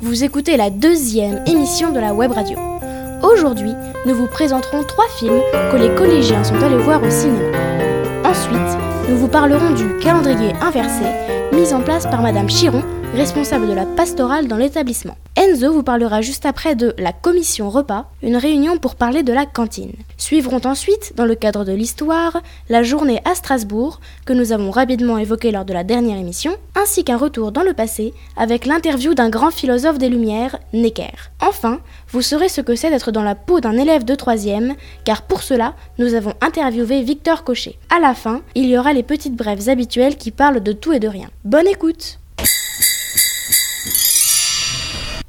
Vous écoutez la deuxième émission de la web radio. Aujourd'hui, nous vous présenterons trois films que les collégiens sont allés voir au cinéma. Ensuite, nous vous parlerons du calendrier inversé mis en place par Madame Chiron responsable de la pastorale dans l'établissement. Enzo vous parlera juste après de la commission repas, une réunion pour parler de la cantine. Suivront ensuite, dans le cadre de l'histoire, la journée à Strasbourg, que nous avons rapidement évoquée lors de la dernière émission, ainsi qu'un retour dans le passé avec l'interview d'un grand philosophe des Lumières, Necker. Enfin, vous saurez ce que c'est d'être dans la peau d'un élève de troisième, car pour cela, nous avons interviewé Victor Cochet. À la fin, il y aura les petites brèves habituelles qui parlent de tout et de rien. Bonne écoute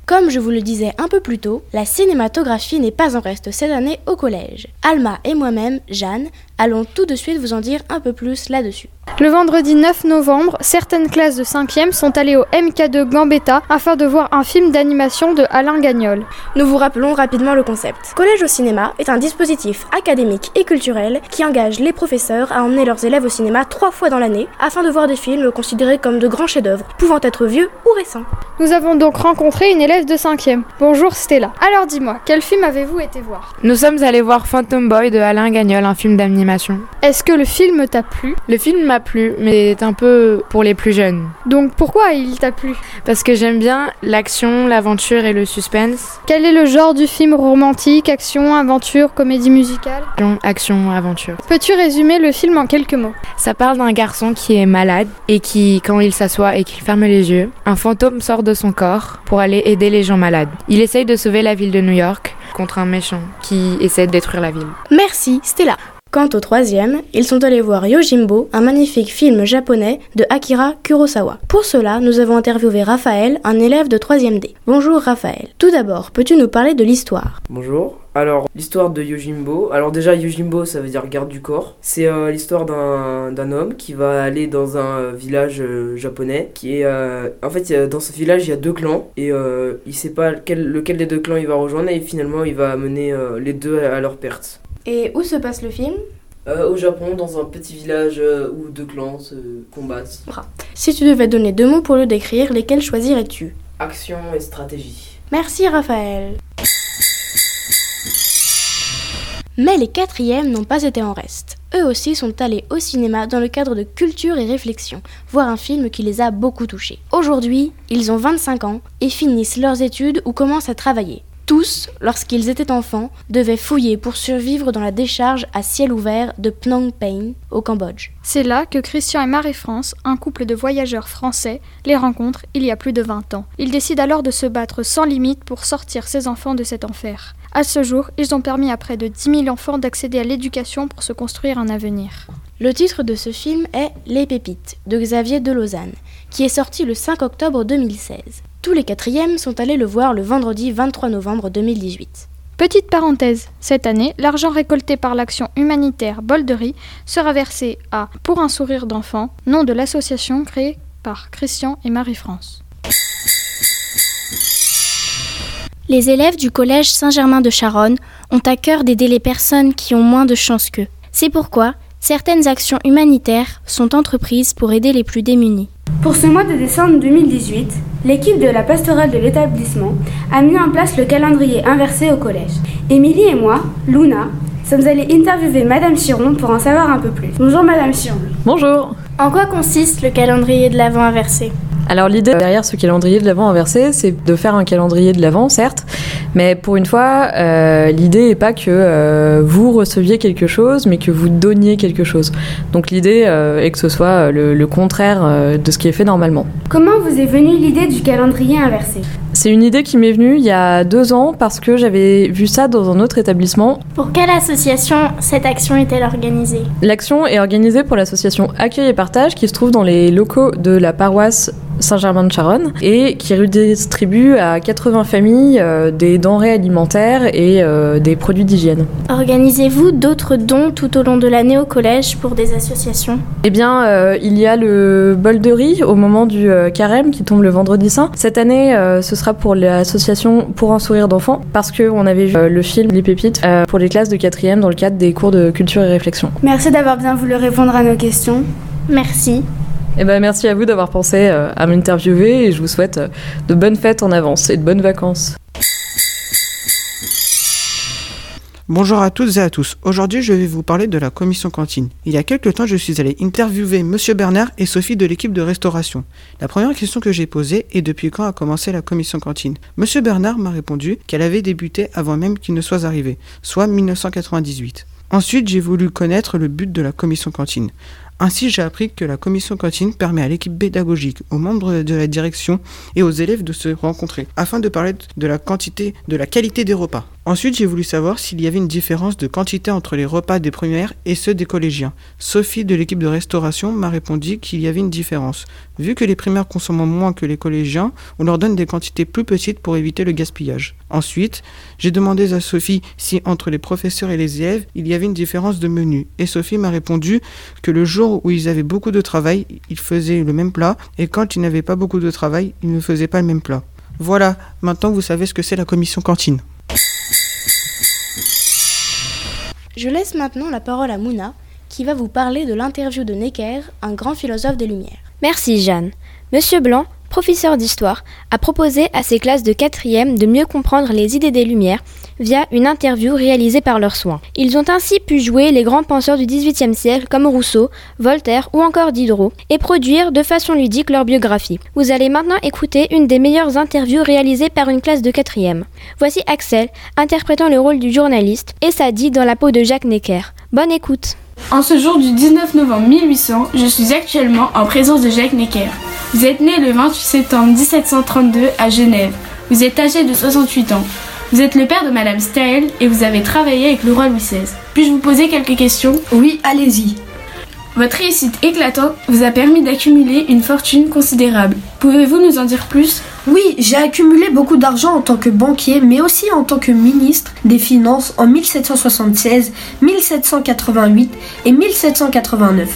Comme je vous le disais un peu plus tôt, la cinématographie n'est pas en reste cette année au collège. Alma et moi-même, Jeanne, allons tout de suite vous en dire un peu plus là-dessus. Le vendredi 9 novembre, certaines classes de 5e sont allées au MK2 Gambetta afin de voir un film d'animation de Alain Gagnol. Nous vous rappelons rapidement le concept. Collège au cinéma est un dispositif académique et culturel qui engage les professeurs à emmener leurs élèves au cinéma trois fois dans l'année afin de voir des films considérés comme de grands chefs-d'œuvre, pouvant être vieux ou récents. Nous avons donc rencontré une élève de 5e. Bonjour Stella. Alors dis-moi, quel film avez-vous été voir? Nous sommes allés voir Phantom Boy de Alain Gagnol, un film d'animation. Est-ce que le film t'a plu? Le film m'a plu, mais c'est un peu pour les plus jeunes. Donc pourquoi il t'a plu? Parce que j'aime bien l'action, l'aventure et le suspense. Quel est le genre du film romantique, action, aventure, comédie musicale? Action, action, aventure. Peux-tu résumer le film en quelques mots? Ça parle d'un garçon qui est malade et qui, quand il s'assoit et qu'il ferme les yeux, un fantôme sort de son corps pour aller aider les gens malades. Il essaye de sauver la ville de New York contre un méchant qui essaie de détruire la ville. Merci, Stella. Quant au troisième, ils sont allés voir Yojimbo, un magnifique film japonais de Akira Kurosawa. Pour cela, nous avons interviewé Raphaël, un élève de 3ème D. Bonjour Raphaël. Tout d'abord, peux-tu nous parler de l'histoire? Bonjour. Alors, l'histoire de Yojimbo. Alors déjà, Yojimbo, ça veut dire garde du corps. C'est euh, l'histoire d'un homme qui va aller dans un euh, village euh, japonais qui est... en fait, dans ce village, il y a deux clans et il sait pas lequel, des deux clans il va rejoindre et finalement, il va mener les deux à leur perte. Et où se passe le film Euh, au Japon, dans un petit village euh, où deux clans se combattent. Si tu devais donner deux mots pour le décrire, lesquels choisirais-tu Action et stratégie. Merci Raphaël. Mais les quatrièmes n'ont pas été en reste. Eux aussi sont allés au cinéma dans le cadre de culture et réflexion, voir un film qui les a beaucoup touchés. Aujourd'hui, ils ont 25 ans et finissent leurs études ou commencent à travailler. Tous, lorsqu'ils étaient enfants, devaient fouiller pour survivre dans la décharge à ciel ouvert de Phnom Penh, au Cambodge. C'est là que Christian et Marie-France, un couple de voyageurs français, les rencontrent il y a plus de 20 ans. Ils décident alors de se battre sans limite pour sortir ces enfants de cet enfer. À ce jour, ils ont permis à près de 10 000 enfants d'accéder à l'éducation pour se construire un avenir. Le titre de ce film est Les Pépites de Xavier de Lausanne, qui est sorti le 5 octobre 2016. Tous les quatrièmes sont allés le voir le vendredi 23 novembre 2018. Petite parenthèse, cette année, l'argent récolté par l'action humanitaire Bolderie sera versé à Pour un sourire d'enfant, nom de l'association créée par Christian et Marie-France. Les élèves du collège Saint-Germain de Charonne ont à cœur d'aider les personnes qui ont moins de chance qu'eux. C'est pourquoi certaines actions humanitaires sont entreprises pour aider les plus démunis. Pour ce mois de décembre 2018, l'équipe de la pastorale de l'établissement a mis en place le calendrier inversé au collège. Émilie et moi, Luna, sommes allés interviewer Madame Chiron pour en savoir un peu plus. Bonjour Madame Chiron. Bonjour En quoi consiste le calendrier de l'Avent inversé? Alors l'idée derrière ce calendrier de l'Avent inversé, c'est de faire un calendrier de l'Avent, certes, mais pour une fois, euh, l'idée n'est pas que euh, vous receviez quelque chose, mais que vous donniez quelque chose. Donc l'idée euh, est que ce soit le, le contraire de ce qui est fait normalement. Comment vous est venue l'idée du calendrier inversé? C'est une idée qui m'est venue il y a deux ans parce que j'avais vu ça dans un autre établissement. Pour quelle association cette action est-elle organisée? L'action est organisée pour l'association Accueil et Partage qui se trouve dans les locaux de la paroisse Saint-Germain-de-Charonne et qui redistribue à 80 familles euh, des denrées alimentaires et euh, des produits d'hygiène. Organisez-vous d'autres dons tout au long de l'année au collège pour des associations? Eh bien, euh, il y a le bol de riz au moment du carême qui tombe le vendredi saint. Cette année, ce sera pour l'association Pour un sourire d'enfant parce qu'on avait vu le film Les Pépites pour les classes de quatrième dans le cadre des cours de culture et réflexion. Merci d'avoir bien voulu répondre à nos questions. Merci. Eh ben, merci à vous d'avoir pensé euh, à m'interviewer et je vous souhaite euh, de bonnes fêtes en avance et de bonnes vacances. Bonjour à toutes et à tous. Aujourd'hui, je vais vous parler de la commission cantine. Il y a quelques temps, je suis allé interviewer Monsieur Bernard et Sophie de l'équipe de restauration. La première question que j'ai posée est depuis quand a commencé la commission cantine? Monsieur Bernard m'a répondu qu'elle avait débuté avant même qu'il ne soit arrivé, soit 1998. Ensuite, j'ai voulu connaître le but de la commission cantine. Ainsi, j'ai appris que la commission cantine permet à l'équipe pédagogique, aux membres de la direction et aux élèves de se rencontrer afin de parler de la quantité, de la qualité des repas. Ensuite, j'ai voulu savoir s'il y avait une différence de quantité entre les repas des premières et ceux des collégiens. Sophie de l'équipe de restauration m'a répondu qu'il y avait une différence. Vu que les primaires consomment moins que les collégiens, on leur donne des quantités plus petites pour éviter le gaspillage. Ensuite, j'ai demandé à Sophie si entre les professeurs et les élèves, il y avait une différence de menu. Et Sophie m'a répondu que le jour où ils avaient beaucoup de travail, ils faisaient le même plat, et quand ils n'avaient pas beaucoup de travail, ils ne faisaient pas le même plat. Voilà, maintenant vous savez ce que c'est la commission cantine. Je laisse maintenant la parole à Mouna, qui va vous parler de l'interview de Necker, un grand philosophe des Lumières. Merci Jeanne. Monsieur Blanc, professeur d'histoire, a proposé à ses classes de quatrième de mieux comprendre les idées des Lumières via une interview réalisée par leurs soins. Ils ont ainsi pu jouer les grands penseurs du XVIIIe siècle comme Rousseau, Voltaire ou encore Diderot et produire de façon ludique leur biographie. Vous allez maintenant écouter une des meilleures interviews réalisées par une classe de quatrième. Voici Axel interprétant le rôle du journaliste et Sadi dans la peau de Jacques Necker. Bonne écoute. En ce jour du 19 novembre 1800, je suis actuellement en présence de Jacques Necker. Vous êtes né le 28 septembre 1732 à Genève. Vous êtes âgé de 68 ans. Vous êtes le père de Madame Staël et vous avez travaillé avec le roi Louis XVI. Puis-je vous poser quelques questions? Oui, allez-y. Votre réussite éclatante vous a permis d'accumuler une fortune considérable. Pouvez-vous nous en dire plus? Oui, j'ai accumulé beaucoup d'argent en tant que banquier, mais aussi en tant que ministre des Finances en 1776, 1788 et 1789.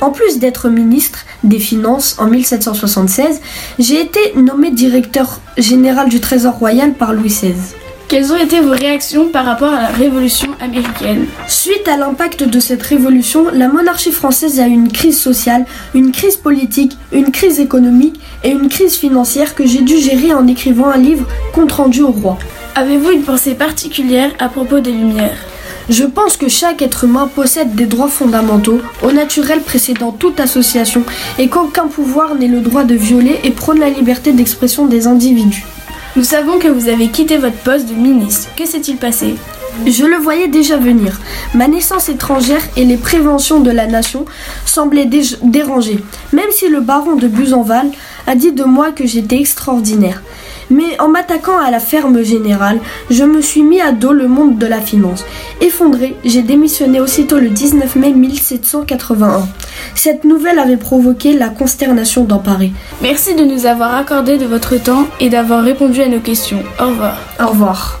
En plus d'être ministre des Finances en 1776, j'ai été nommé directeur général du Trésor royal par Louis XVI. Quelles ont été vos réactions par rapport à la Révolution américaine Suite à l'impact de cette révolution, la monarchie française a eu une crise sociale, une crise politique, une crise économique et une crise financière que j'ai dû gérer en écrivant un livre compte rendu au roi. Avez-vous une pensée particulière à propos des Lumières? Je pense que chaque être humain possède des droits fondamentaux, au naturel précédant toute association, et qu'aucun pouvoir n'ait le droit de violer et prône la liberté d'expression des individus. Nous savons que vous avez quitté votre poste de ministre. Que s'est-il passé? Je le voyais déjà venir. Ma naissance étrangère et les préventions de la nation semblaient déranger, même si le baron de Buzenval a dit de moi que j'étais extraordinaire. Mais en m'attaquant à la ferme générale, je me suis mis à dos le monde de la finance. Effondré, j'ai démissionné aussitôt le 19 mai 1781. Cette nouvelle avait provoqué la consternation dans Paris. Merci de nous avoir accordé de votre temps et d'avoir répondu à nos questions. Au revoir. Au revoir.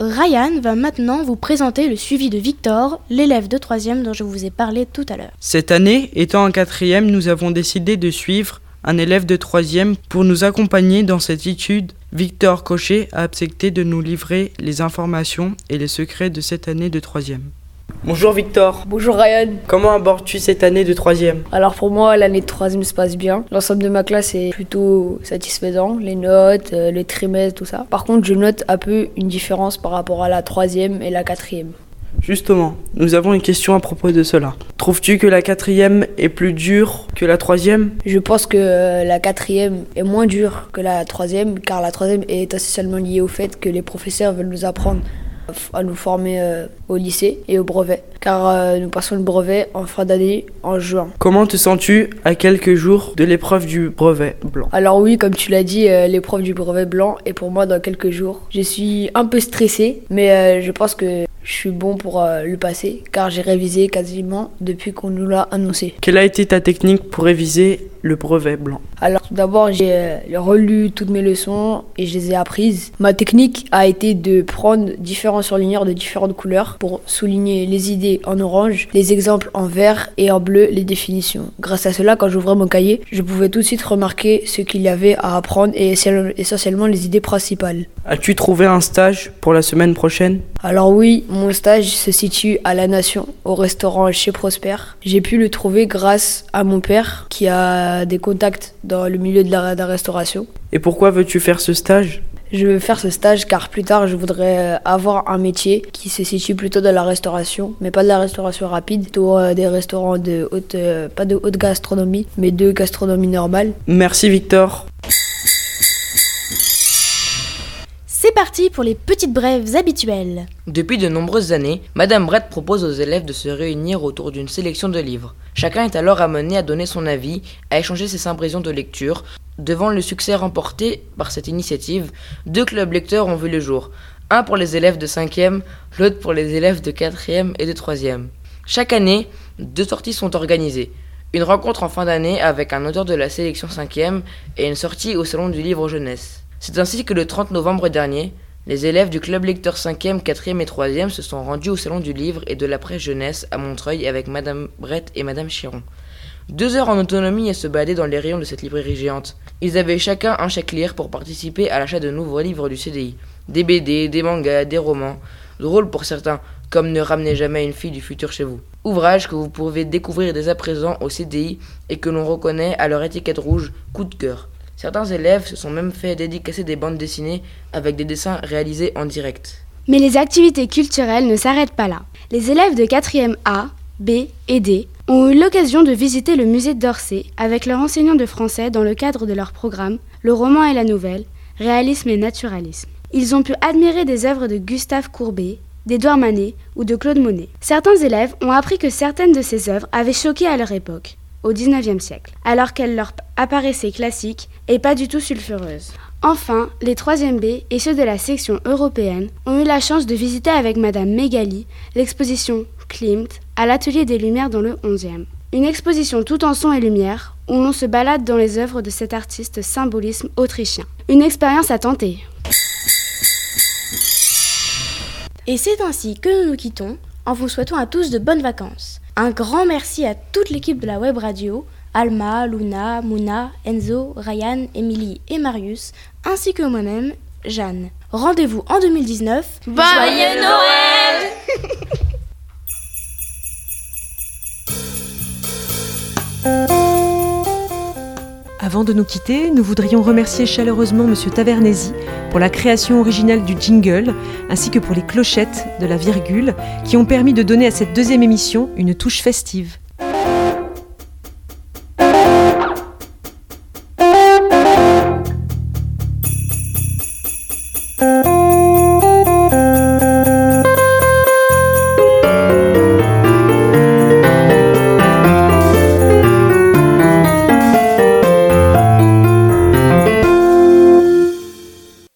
Ryan va maintenant vous présenter le suivi de Victor, l'élève de 3 dont je vous ai parlé tout à l'heure. Cette année, étant en 4 nous avons décidé de suivre un élève de 3 pour nous accompagner dans cette étude. Victor Cochet a accepté de nous livrer les informations et les secrets de cette année de 3 Bonjour Victor. Bonjour Ryan. Comment abordes-tu cette année de 3 Alors pour moi, l'année de 3 se passe bien. L'ensemble de ma classe est plutôt satisfaisant. Les notes, euh, les trimestres, tout ça. Par contre, je note un peu une différence par rapport à la 3 et la 4 Justement, nous avons une question à propos de cela. Trouves-tu que la quatrième est plus dure que la troisième? Je pense que euh, la quatrième est moins dure que la troisième, car la troisième est essentiellement liée au fait que les professeurs veulent nous apprendre à nous former euh, au lycée et au brevet, car euh, nous passons le brevet en fin d'année en juin. Comment te sens-tu à quelques jours de l'épreuve du brevet blanc? Alors oui, comme tu l'as dit, l'épreuve du brevet blanc est pour moi dans quelques jours. Je suis un peu stressée, mais je pense que je suis bon pour euh, le passer car j'ai révisé quasiment depuis qu'on nous l'a annoncé. Quelle a été ta technique pour réviser le brevet blanc? Alors tout d'abord, j'ai euh, relu toutes mes leçons et je les ai apprises. Ma technique a été de prendre différents surligneurs de différentes couleurs pour souligner les idées en orange, les exemples en vert et en bleu les définitions. Grâce à cela, quand j'ouvrais mon cahier, je pouvais tout de suite remarquer ce qu'il y avait à apprendre et essentiellement les idées principales. As-tu trouvé un stage pour la semaine prochaine? Alors oui, mon stage se situe à La Nation, au restaurant chez Prosper. J'ai pu le trouver grâce à mon père qui a des contacts dans le milieu de la, restauration. Et pourquoi veux-tu faire ce stage? Je veux faire ce stage car plus tard je voudrais avoir un métier qui se situe plutôt dans la restauration, mais pas de la restauration rapide, plutôt euh, des restaurants de haute, euh, pas de haute gastronomie, mais de gastronomie normale. Merci Victor. Parti pour les petites brèves habituelles. Depuis de nombreuses années, Madame Brett propose aux élèves de se réunir autour d'une sélection de livres. Chacun est alors amené à donner son avis, à échanger ses impressions de lecture. Devant le succès remporté par cette initiative, deux clubs lecteurs ont vu le jour. Un pour les élèves de 5e, l'autre pour les élèves de 4e et de 3e. Chaque année, deux sorties sont organisées. Une rencontre en fin d'année avec un auteur de la sélection 5e et une sortie au salon du livre jeunesse. C'est ainsi que le 30 novembre dernier, les élèves du club lecteur 5e, 4e et 3e se sont rendus au salon du livre et de la presse jeunesse à Montreuil avec Madame Brett et Madame Chiron. Deux heures en autonomie et se balader dans les rayons de cette librairie géante. Ils avaient chacun un chèque lire pour participer à l'achat de nouveaux livres du CDI. Des BD, des mangas, des romans. Drôles pour certains, comme Ne ramenez jamais une fille du futur chez vous. Ouvrage que vous pouvez découvrir dès à présent au CDI et que l'on reconnaît à leur étiquette rouge coup de cœur. Certains élèves se sont même fait dédicacer des bandes dessinées avec des dessins réalisés en direct. Mais les activités culturelles ne s'arrêtent pas là. Les élèves de 4e A, B et D ont eu l'occasion de visiter le musée d'Orsay avec leur enseignant de français dans le cadre de leur programme Le roman et la nouvelle, réalisme et naturalisme. Ils ont pu admirer des œuvres de Gustave Courbet, d'Édouard Manet ou de Claude Monet. Certains élèves ont appris que certaines de ces œuvres avaient choqué à leur époque au XIXe siècle, alors qu'elle leur apparaissait classique et pas du tout sulfureuse. Enfin, les 3e B et ceux de la section européenne ont eu la chance de visiter avec Madame Megali l'exposition Klimt à l'Atelier des Lumières dans le 11e. Une exposition tout en son et lumière où l'on se balade dans les œuvres de cet artiste symbolisme autrichien. Une expérience à tenter. Et c'est ainsi que nous nous quittons en vous souhaitant à tous de bonnes vacances. Un grand merci à toute l'équipe de la web radio, Alma, Luna, Mouna, Enzo, Ryan, Emily et Marius, ainsi que moi-même, Jeanne. Rendez-vous en 2019. Joyeux Noël Avant de nous quitter, nous voudrions remercier chaleureusement Monsieur Tavernesi pour la création originale du jingle, ainsi que pour les clochettes de la virgule, qui ont permis de donner à cette deuxième émission une touche festive.